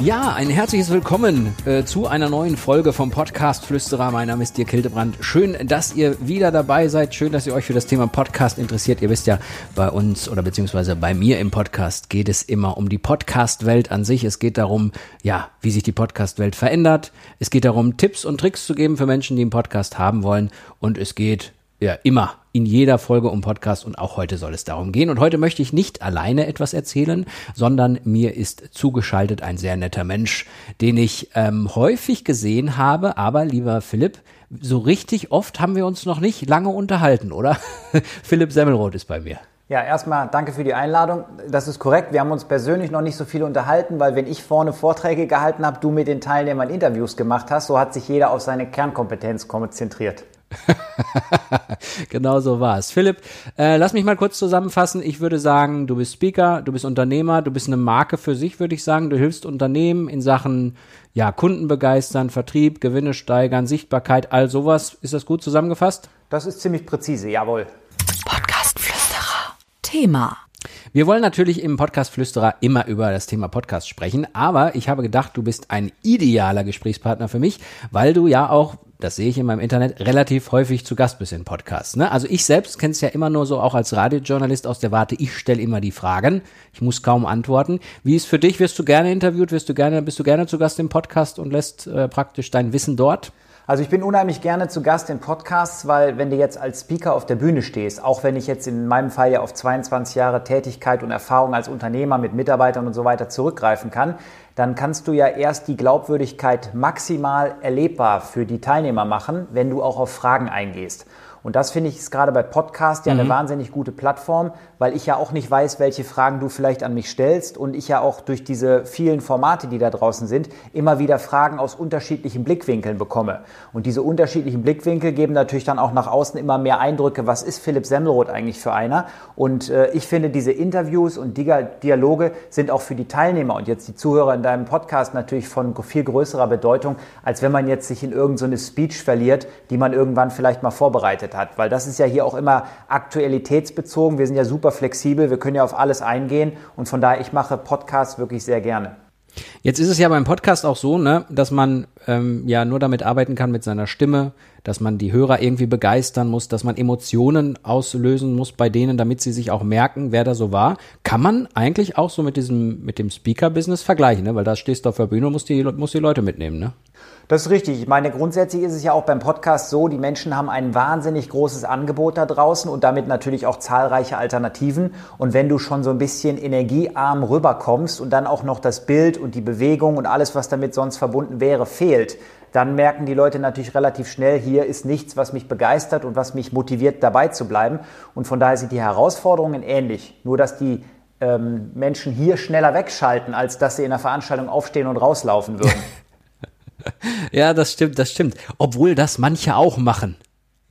Ja, ein herzliches Willkommen äh, zu einer neuen Folge vom Podcast Flüsterer. Mein Name ist Dirk Hildebrand. Schön, dass ihr wieder dabei seid. Schön, dass ihr euch für das Thema Podcast interessiert. Ihr wisst ja, bei uns oder beziehungsweise bei mir im Podcast geht es immer um die Podcast-Welt an sich. Es geht darum, ja, wie sich die Podcast-Welt verändert. Es geht darum, Tipps und Tricks zu geben für Menschen, die einen Podcast haben wollen. Und es geht ja immer in jeder Folge um Podcast und auch heute soll es darum gehen. Und heute möchte ich nicht alleine etwas erzählen, sondern mir ist zugeschaltet ein sehr netter Mensch, den ich ähm, häufig gesehen habe. Aber lieber Philipp, so richtig oft haben wir uns noch nicht lange unterhalten, oder? Philipp Semmelroth ist bei mir. Ja, erstmal danke für die Einladung. Das ist korrekt. Wir haben uns persönlich noch nicht so viel unterhalten, weil wenn ich vorne Vorträge gehalten habe, du mit den Teilnehmern Interviews gemacht hast, so hat sich jeder auf seine Kernkompetenz konzentriert. genau so war es. Philipp, äh, lass mich mal kurz zusammenfassen. Ich würde sagen, du bist Speaker, du bist Unternehmer, du bist eine Marke für sich, würde ich sagen. Du hilfst Unternehmen in Sachen ja, Kunden begeistern, Vertrieb, Gewinne steigern, Sichtbarkeit, all sowas. Ist das gut zusammengefasst? Das ist ziemlich präzise, jawohl. Podcastflüsterer. Thema. Wir wollen natürlich im Podcast Flüsterer immer über das Thema Podcast sprechen, aber ich habe gedacht, du bist ein idealer Gesprächspartner für mich, weil du ja auch das sehe ich in meinem Internet, relativ häufig zu Gast bist in Podcasts. Ne? Also ich selbst kenne es ja immer nur so auch als Radiojournalist aus der Warte, ich stelle immer die Fragen, ich muss kaum antworten. Wie ist für dich? Wirst du gerne interviewt? Wirst du gerne, bist du gerne zu Gast im Podcast und lässt äh, praktisch dein Wissen dort? Also ich bin unheimlich gerne zu Gast in Podcasts, weil wenn du jetzt als Speaker auf der Bühne stehst, auch wenn ich jetzt in meinem Fall ja auf 22 Jahre Tätigkeit und Erfahrung als Unternehmer mit Mitarbeitern und so weiter zurückgreifen kann, dann kannst du ja erst die Glaubwürdigkeit maximal erlebbar für die Teilnehmer machen, wenn du auch auf Fragen eingehst. Und das finde ich ist gerade bei Podcast ja eine mhm. wahnsinnig gute Plattform, weil ich ja auch nicht weiß, welche Fragen du vielleicht an mich stellst und ich ja auch durch diese vielen Formate, die da draußen sind, immer wieder Fragen aus unterschiedlichen Blickwinkeln bekomme. Und diese unterschiedlichen Blickwinkel geben natürlich dann auch nach außen immer mehr Eindrücke, was ist Philipp Semmelroth eigentlich für einer? Und äh, ich finde, diese Interviews und Dialoge sind auch für die Teilnehmer und jetzt die Zuhörer in deinem Podcast natürlich von viel größerer Bedeutung, als wenn man jetzt sich in irgendeine so Speech verliert, die man irgendwann vielleicht mal vorbereitet hat. Weil das ist ja hier auch immer aktualitätsbezogen. Wir sind ja super flexibel, wir können ja auf alles eingehen und von daher, ich mache Podcasts wirklich sehr gerne. Jetzt ist es ja beim Podcast auch so, ne, dass man ähm, ja nur damit arbeiten kann mit seiner Stimme, dass man die Hörer irgendwie begeistern muss, dass man Emotionen auslösen muss bei denen, damit sie sich auch merken, wer da so war. Kann man eigentlich auch so mit diesem mit dem Speaker-Business vergleichen, ne? weil da stehst du auf der Bühne und musst die, musst die Leute mitnehmen, ne? Das ist richtig. Ich meine, grundsätzlich ist es ja auch beim Podcast so, die Menschen haben ein wahnsinnig großes Angebot da draußen und damit natürlich auch zahlreiche Alternativen. Und wenn du schon so ein bisschen energiearm rüberkommst und dann auch noch das Bild und die Bewegung und alles, was damit sonst verbunden wäre, fehlt, dann merken die Leute natürlich relativ schnell, hier ist nichts, was mich begeistert und was mich motiviert, dabei zu bleiben. Und von daher sind die Herausforderungen ähnlich. Nur, dass die ähm, Menschen hier schneller wegschalten, als dass sie in der Veranstaltung aufstehen und rauslaufen würden. ja, das stimmt, das stimmt. Obwohl das manche auch machen.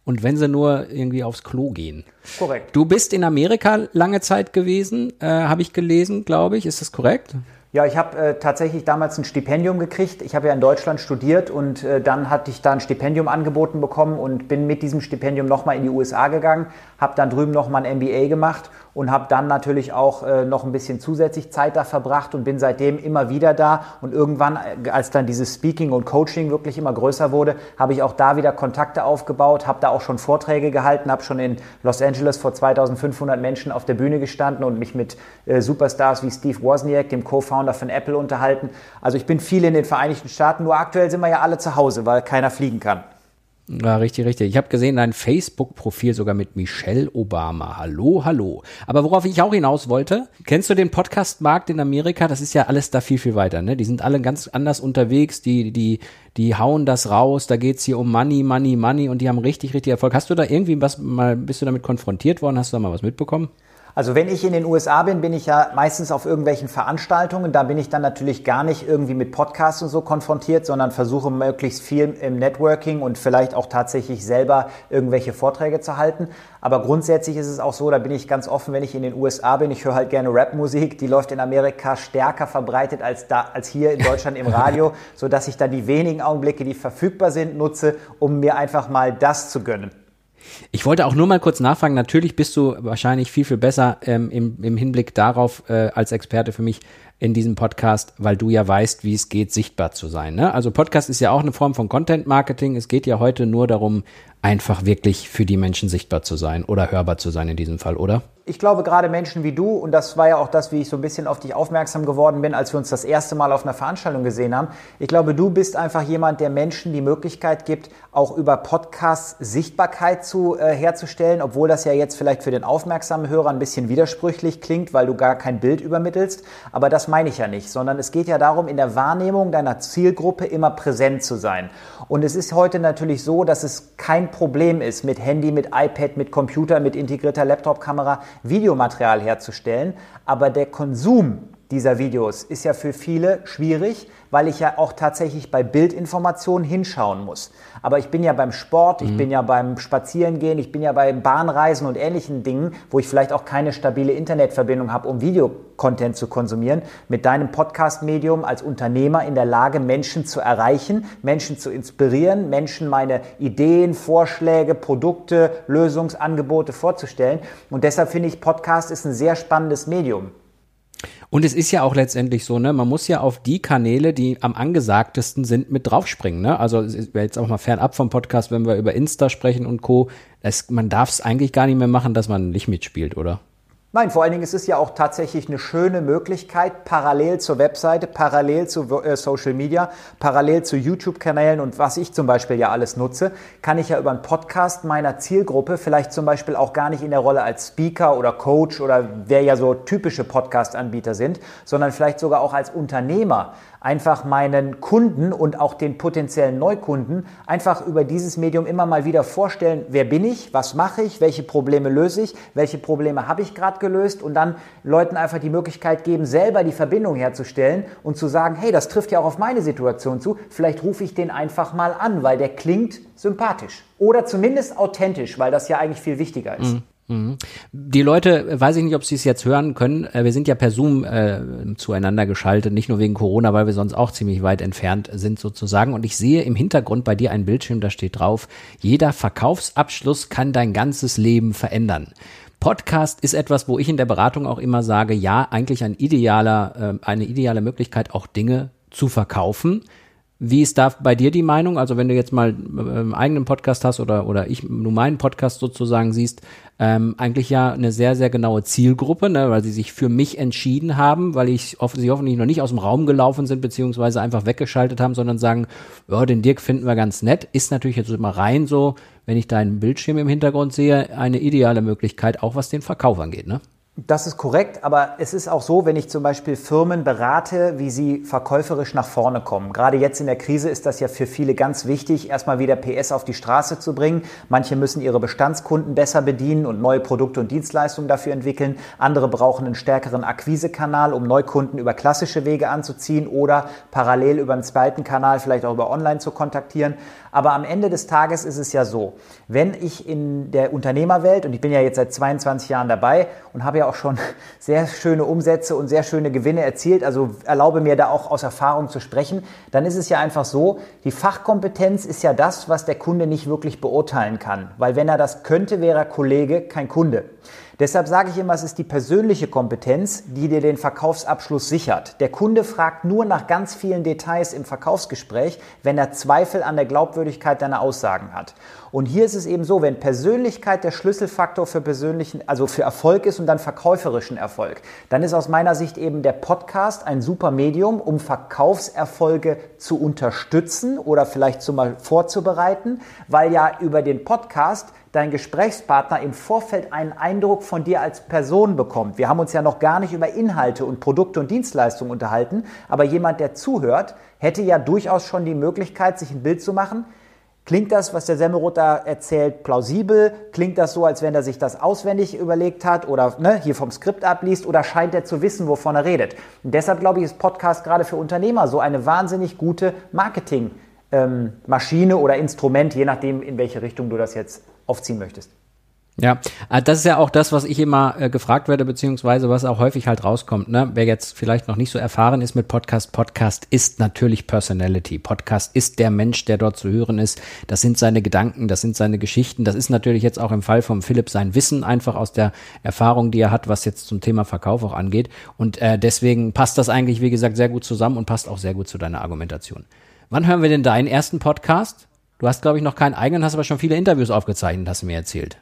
Und wenn sie nur irgendwie aufs Klo gehen. Korrekt. Du bist in Amerika lange Zeit gewesen, äh, habe ich gelesen, glaube ich. Ist das korrekt? Ja, ich habe äh, tatsächlich damals ein Stipendium gekriegt. Ich habe ja in Deutschland studiert und äh, dann hatte ich da ein Stipendium angeboten bekommen und bin mit diesem Stipendium nochmal in die USA gegangen, habe dann drüben nochmal ein MBA gemacht und habe dann natürlich auch äh, noch ein bisschen zusätzlich Zeit da verbracht und bin seitdem immer wieder da. Und irgendwann, äh, als dann dieses Speaking und Coaching wirklich immer größer wurde, habe ich auch da wieder Kontakte aufgebaut, habe da auch schon Vorträge gehalten, habe schon in Los Angeles vor 2500 Menschen auf der Bühne gestanden und mich mit äh, Superstars wie Steve Wozniak, dem Co-Founder Founder von Apple unterhalten. Also ich bin viel in den Vereinigten Staaten, nur aktuell sind wir ja alle zu Hause, weil keiner fliegen kann. Ja, richtig, richtig. Ich habe gesehen, dein Facebook-Profil sogar mit Michelle Obama. Hallo, hallo. Aber worauf ich auch hinaus wollte, kennst du den Podcast-Markt in Amerika? Das ist ja alles da viel, viel weiter. Ne? Die sind alle ganz anders unterwegs, die, die, die hauen das raus, da geht's hier um Money, Money, Money und die haben richtig, richtig Erfolg. Hast du da irgendwie was mal, bist du damit konfrontiert worden? Hast du da mal was mitbekommen? Also wenn ich in den USA bin, bin ich ja meistens auf irgendwelchen Veranstaltungen. Da bin ich dann natürlich gar nicht irgendwie mit Podcasts und so konfrontiert, sondern versuche möglichst viel im Networking und vielleicht auch tatsächlich selber irgendwelche Vorträge zu halten. Aber grundsätzlich ist es auch so, da bin ich ganz offen, wenn ich in den USA bin. Ich höre halt gerne Rapmusik. Die läuft in Amerika stärker verbreitet als, da, als hier in Deutschland im Radio, sodass ich da die wenigen Augenblicke, die verfügbar sind, nutze, um mir einfach mal das zu gönnen. Ich wollte auch nur mal kurz nachfragen. Natürlich bist du wahrscheinlich viel, viel besser ähm, im, im Hinblick darauf äh, als Experte für mich in diesem Podcast, weil du ja weißt, wie es geht, sichtbar zu sein. Ne? Also Podcast ist ja auch eine Form von Content Marketing. Es geht ja heute nur darum, einfach wirklich für die Menschen sichtbar zu sein oder hörbar zu sein in diesem Fall, oder? ich glaube, gerade Menschen wie du, und das war ja auch das, wie ich so ein bisschen auf dich aufmerksam geworden bin, als wir uns das erste Mal auf einer Veranstaltung gesehen haben. Ich glaube, du bist einfach jemand, der Menschen die Möglichkeit gibt, auch über Podcasts Sichtbarkeit zu, äh, herzustellen, obwohl das ja jetzt vielleicht für den aufmerksamen Hörer ein bisschen widersprüchlich klingt, weil du gar kein Bild übermittelst. Aber das meine ich ja nicht, sondern es geht ja darum, in der Wahrnehmung deiner Zielgruppe immer präsent zu sein. Und es ist heute natürlich so, dass es kein Problem ist, mit Handy, mit iPad, mit Computer, mit integrierter Laptop-Kamera Videomaterial herzustellen. Aber der Konsum dieser Videos ist ja für viele schwierig, weil ich ja auch tatsächlich bei Bildinformationen hinschauen muss. Aber ich bin ja beim Sport, ich mhm. bin ja beim Spazierengehen, ich bin ja bei Bahnreisen und ähnlichen Dingen, wo ich vielleicht auch keine stabile Internetverbindung habe, um Videocontent zu konsumieren, mit deinem Podcast-Medium als Unternehmer in der Lage, Menschen zu erreichen, Menschen zu inspirieren, Menschen meine Ideen, Vorschläge, Produkte, Lösungsangebote vorzustellen. Und deshalb finde ich, Podcast ist ein sehr spannendes Medium. Und es ist ja auch letztendlich so, ne, man muss ja auf die Kanäle, die am angesagtesten sind, mit draufspringen, ne? Also jetzt auch mal fernab vom Podcast, wenn wir über Insta sprechen und Co. Es, man darf es eigentlich gar nicht mehr machen, dass man nicht mitspielt, oder? Nein, vor allen Dingen ist es ja auch tatsächlich eine schöne Möglichkeit, parallel zur Webseite, parallel zu äh, Social Media, parallel zu YouTube-Kanälen und was ich zum Beispiel ja alles nutze, kann ich ja über einen Podcast meiner Zielgruppe, vielleicht zum Beispiel auch gar nicht in der Rolle als Speaker oder Coach oder wer ja so typische Podcast-Anbieter sind, sondern vielleicht sogar auch als Unternehmer einfach meinen Kunden und auch den potenziellen Neukunden einfach über dieses Medium immer mal wieder vorstellen, wer bin ich, was mache ich, welche Probleme löse ich, welche Probleme habe ich gerade gelöst und dann Leuten einfach die Möglichkeit geben, selber die Verbindung herzustellen und zu sagen, hey, das trifft ja auch auf meine Situation zu, vielleicht rufe ich den einfach mal an, weil der klingt sympathisch oder zumindest authentisch, weil das ja eigentlich viel wichtiger ist. Mhm. Mhm. Die Leute, weiß ich nicht, ob sie es jetzt hören können, äh, wir sind ja per Zoom äh, zueinander geschaltet, nicht nur wegen Corona, weil wir sonst auch ziemlich weit entfernt sind sozusagen. Und ich sehe im Hintergrund bei dir einen Bildschirm, da steht drauf, jeder Verkaufsabschluss kann dein ganzes Leben verändern. Podcast ist etwas, wo ich in der Beratung auch immer sage, ja, eigentlich ein idealer, äh, eine ideale Möglichkeit, auch Dinge zu verkaufen wie ist da bei dir die Meinung? Also wenn du jetzt mal einen ähm, eigenen Podcast hast oder, oder ich nur meinen Podcast sozusagen siehst, ähm, eigentlich ja eine sehr, sehr genaue Zielgruppe, ne, weil sie sich für mich entschieden haben, weil ich off sie hoffentlich noch nicht aus dem Raum gelaufen sind, beziehungsweise einfach weggeschaltet haben, sondern sagen, ja, den Dirk finden wir ganz nett. Ist natürlich jetzt immer rein so, wenn ich deinen Bildschirm im Hintergrund sehe, eine ideale Möglichkeit, auch was den Verkauf angeht, ne? Das ist korrekt, aber es ist auch so, wenn ich zum Beispiel Firmen berate, wie sie verkäuferisch nach vorne kommen. Gerade jetzt in der Krise ist das ja für viele ganz wichtig, erstmal wieder PS auf die Straße zu bringen. Manche müssen ihre Bestandskunden besser bedienen und neue Produkte und Dienstleistungen dafür entwickeln. Andere brauchen einen stärkeren Akquisekanal, um Neukunden über klassische Wege anzuziehen oder parallel über einen zweiten Kanal, vielleicht auch über Online zu kontaktieren. Aber am Ende des Tages ist es ja so, wenn ich in der Unternehmerwelt, und ich bin ja jetzt seit 22 Jahren dabei und habe ja auch schon sehr schöne Umsätze und sehr schöne Gewinne erzielt, also erlaube mir da auch aus Erfahrung zu sprechen, dann ist es ja einfach so, die Fachkompetenz ist ja das, was der Kunde nicht wirklich beurteilen kann. Weil wenn er das könnte, wäre er Kollege kein Kunde. Deshalb sage ich immer, es ist die persönliche Kompetenz, die dir den Verkaufsabschluss sichert. Der Kunde fragt nur nach ganz vielen Details im Verkaufsgespräch, wenn er Zweifel an der Glaubwürdigkeit deiner Aussagen hat. Und hier ist es eben so, wenn Persönlichkeit der Schlüsselfaktor für persönlichen, also für Erfolg ist und dann verkäuferischen Erfolg, dann ist aus meiner Sicht eben der Podcast ein super Medium, um Verkaufserfolge zu unterstützen oder vielleicht zumal vorzubereiten, weil ja über den Podcast dein Gesprächspartner im Vorfeld einen Eindruck von dir als Person bekommt. Wir haben uns ja noch gar nicht über Inhalte und Produkte und Dienstleistungen unterhalten, aber jemand, der zuhört, hätte ja durchaus schon die Möglichkeit, sich ein Bild zu machen, Klingt das, was der Semmelroth da erzählt, plausibel? Klingt das so, als wenn er sich das auswendig überlegt hat oder ne, hier vom Skript abliest? Oder scheint er zu wissen, wovon er redet? Und deshalb glaube ich, ist Podcast gerade für Unternehmer so eine wahnsinnig gute Marketingmaschine ähm, oder Instrument, je nachdem, in welche Richtung du das jetzt aufziehen möchtest. Ja, äh, das ist ja auch das, was ich immer äh, gefragt werde, beziehungsweise was auch häufig halt rauskommt. Ne? Wer jetzt vielleicht noch nicht so erfahren ist mit Podcast, Podcast ist natürlich Personality. Podcast ist der Mensch, der dort zu hören ist. Das sind seine Gedanken, das sind seine Geschichten. Das ist natürlich jetzt auch im Fall von Philipp sein Wissen einfach aus der Erfahrung, die er hat, was jetzt zum Thema Verkauf auch angeht. Und äh, deswegen passt das eigentlich, wie gesagt, sehr gut zusammen und passt auch sehr gut zu deiner Argumentation. Wann hören wir denn deinen ersten Podcast? Du hast, glaube ich, noch keinen eigenen, hast aber schon viele Interviews aufgezeichnet, hast du mir erzählt.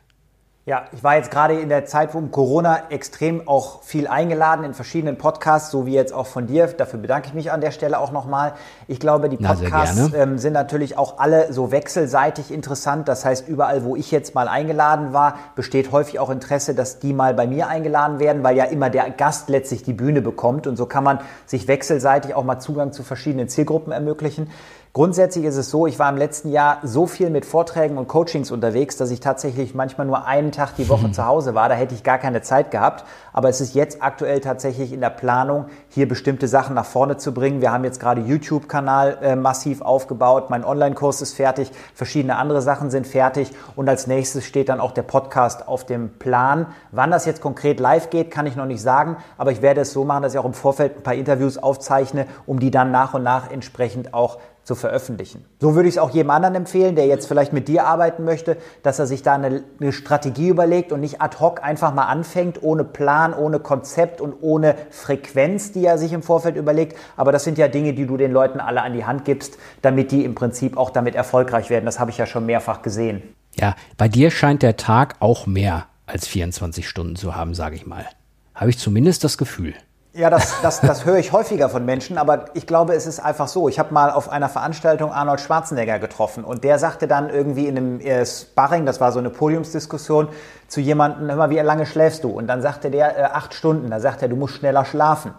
Ja, ich war jetzt gerade in der Zeit um Corona extrem auch viel eingeladen in verschiedenen Podcasts, so wie jetzt auch von dir. Dafür bedanke ich mich an der Stelle auch nochmal. Ich glaube, die Podcasts ähm, sind natürlich auch alle so wechselseitig interessant. Das heißt, überall, wo ich jetzt mal eingeladen war, besteht häufig auch Interesse, dass die mal bei mir eingeladen werden, weil ja immer der Gast letztlich die Bühne bekommt. Und so kann man sich wechselseitig auch mal Zugang zu verschiedenen Zielgruppen ermöglichen. Grundsätzlich ist es so, ich war im letzten Jahr so viel mit Vorträgen und Coachings unterwegs, dass ich tatsächlich manchmal nur einen Tag die Woche mhm. zu Hause war. Da hätte ich gar keine Zeit gehabt. Aber es ist jetzt aktuell tatsächlich in der Planung, hier bestimmte Sachen nach vorne zu bringen. Wir haben jetzt gerade YouTube-Kanal äh, massiv aufgebaut. Mein Online-Kurs ist fertig. Verschiedene andere Sachen sind fertig. Und als nächstes steht dann auch der Podcast auf dem Plan. Wann das jetzt konkret live geht, kann ich noch nicht sagen. Aber ich werde es so machen, dass ich auch im Vorfeld ein paar Interviews aufzeichne, um die dann nach und nach entsprechend auch zu veröffentlichen. So würde ich es auch jedem anderen empfehlen, der jetzt vielleicht mit dir arbeiten möchte, dass er sich da eine, eine, Strategie überlegt und nicht ad hoc einfach mal anfängt, ohne Plan, ohne Konzept und ohne Frequenz, die er sich im Vorfeld überlegt. Aber das sind ja Dinge, die du den Leuten alle an die Hand gibst, damit die im Prinzip auch damit erfolgreich werden. Das habe ich ja schon mehrfach gesehen. Ja, bei dir scheint der Tag auch mehr als 24 Stunden zu haben, sage ich mal. Habe ich zumindest das Gefühl. Ja, das, das, das höre ich häufiger von Menschen, aber ich glaube, es ist einfach so. Ich habe mal auf einer Veranstaltung Arnold Schwarzenegger getroffen und der sagte dann irgendwie in einem äh, Sparring, das war so eine Podiumsdiskussion, zu jemandem, hör mal, wie lange schläfst du? Und dann sagte der äh, acht Stunden. Da sagt er, du musst schneller schlafen.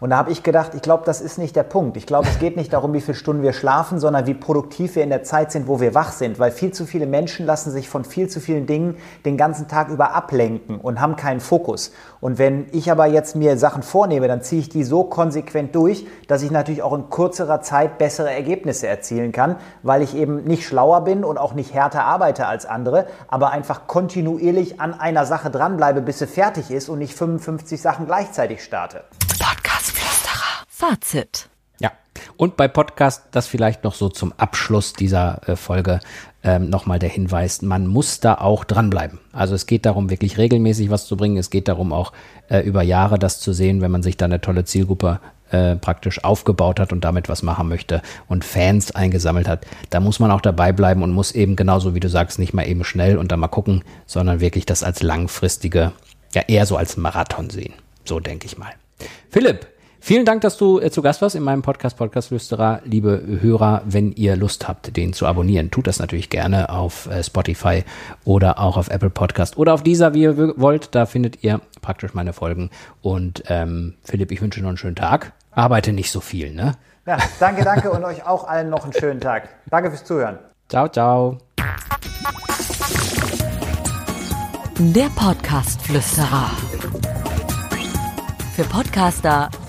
Und da habe ich gedacht, ich glaube, das ist nicht der Punkt. Ich glaube, es geht nicht darum, wie viele Stunden wir schlafen, sondern wie produktiv wir in der Zeit sind, wo wir wach sind. Weil viel zu viele Menschen lassen sich von viel zu vielen Dingen den ganzen Tag über ablenken und haben keinen Fokus. Und wenn ich aber jetzt mir Sachen vornehme, dann ziehe ich die so konsequent durch, dass ich natürlich auch in kürzerer Zeit bessere Ergebnisse erzielen kann, weil ich eben nicht schlauer bin und auch nicht härter arbeite als andere, aber einfach kontinuierlich an einer Sache dranbleibe, bis sie fertig ist und nicht 55 Sachen gleichzeitig starte. Fazit. Ja, und bei Podcast, das vielleicht noch so zum Abschluss dieser äh, Folge ähm, nochmal der Hinweis, man muss da auch dranbleiben. Also es geht darum, wirklich regelmäßig was zu bringen. Es geht darum, auch äh, über Jahre das zu sehen, wenn man sich da eine tolle Zielgruppe äh, praktisch aufgebaut hat und damit was machen möchte und Fans eingesammelt hat, da muss man auch dabei bleiben und muss eben genauso wie du sagst, nicht mal eben schnell und dann mal gucken, sondern wirklich das als langfristige, ja eher so als Marathon sehen. So denke ich mal. Philipp, Vielen Dank, dass du äh, zu Gast warst in meinem Podcast Podcast Flüsterer. Liebe Hörer, wenn ihr Lust habt, den zu abonnieren, tut das natürlich gerne auf äh, Spotify oder auch auf Apple Podcast oder auf dieser, wie ihr wollt. Da findet ihr praktisch meine Folgen. Und ähm, Philipp, ich wünsche noch einen schönen Tag. Arbeite nicht so viel, ne? Ja, danke, danke und euch auch allen noch einen schönen Tag. Danke fürs Zuhören. Ciao, ciao. Der Podcast Flüsterer. Für Podcaster,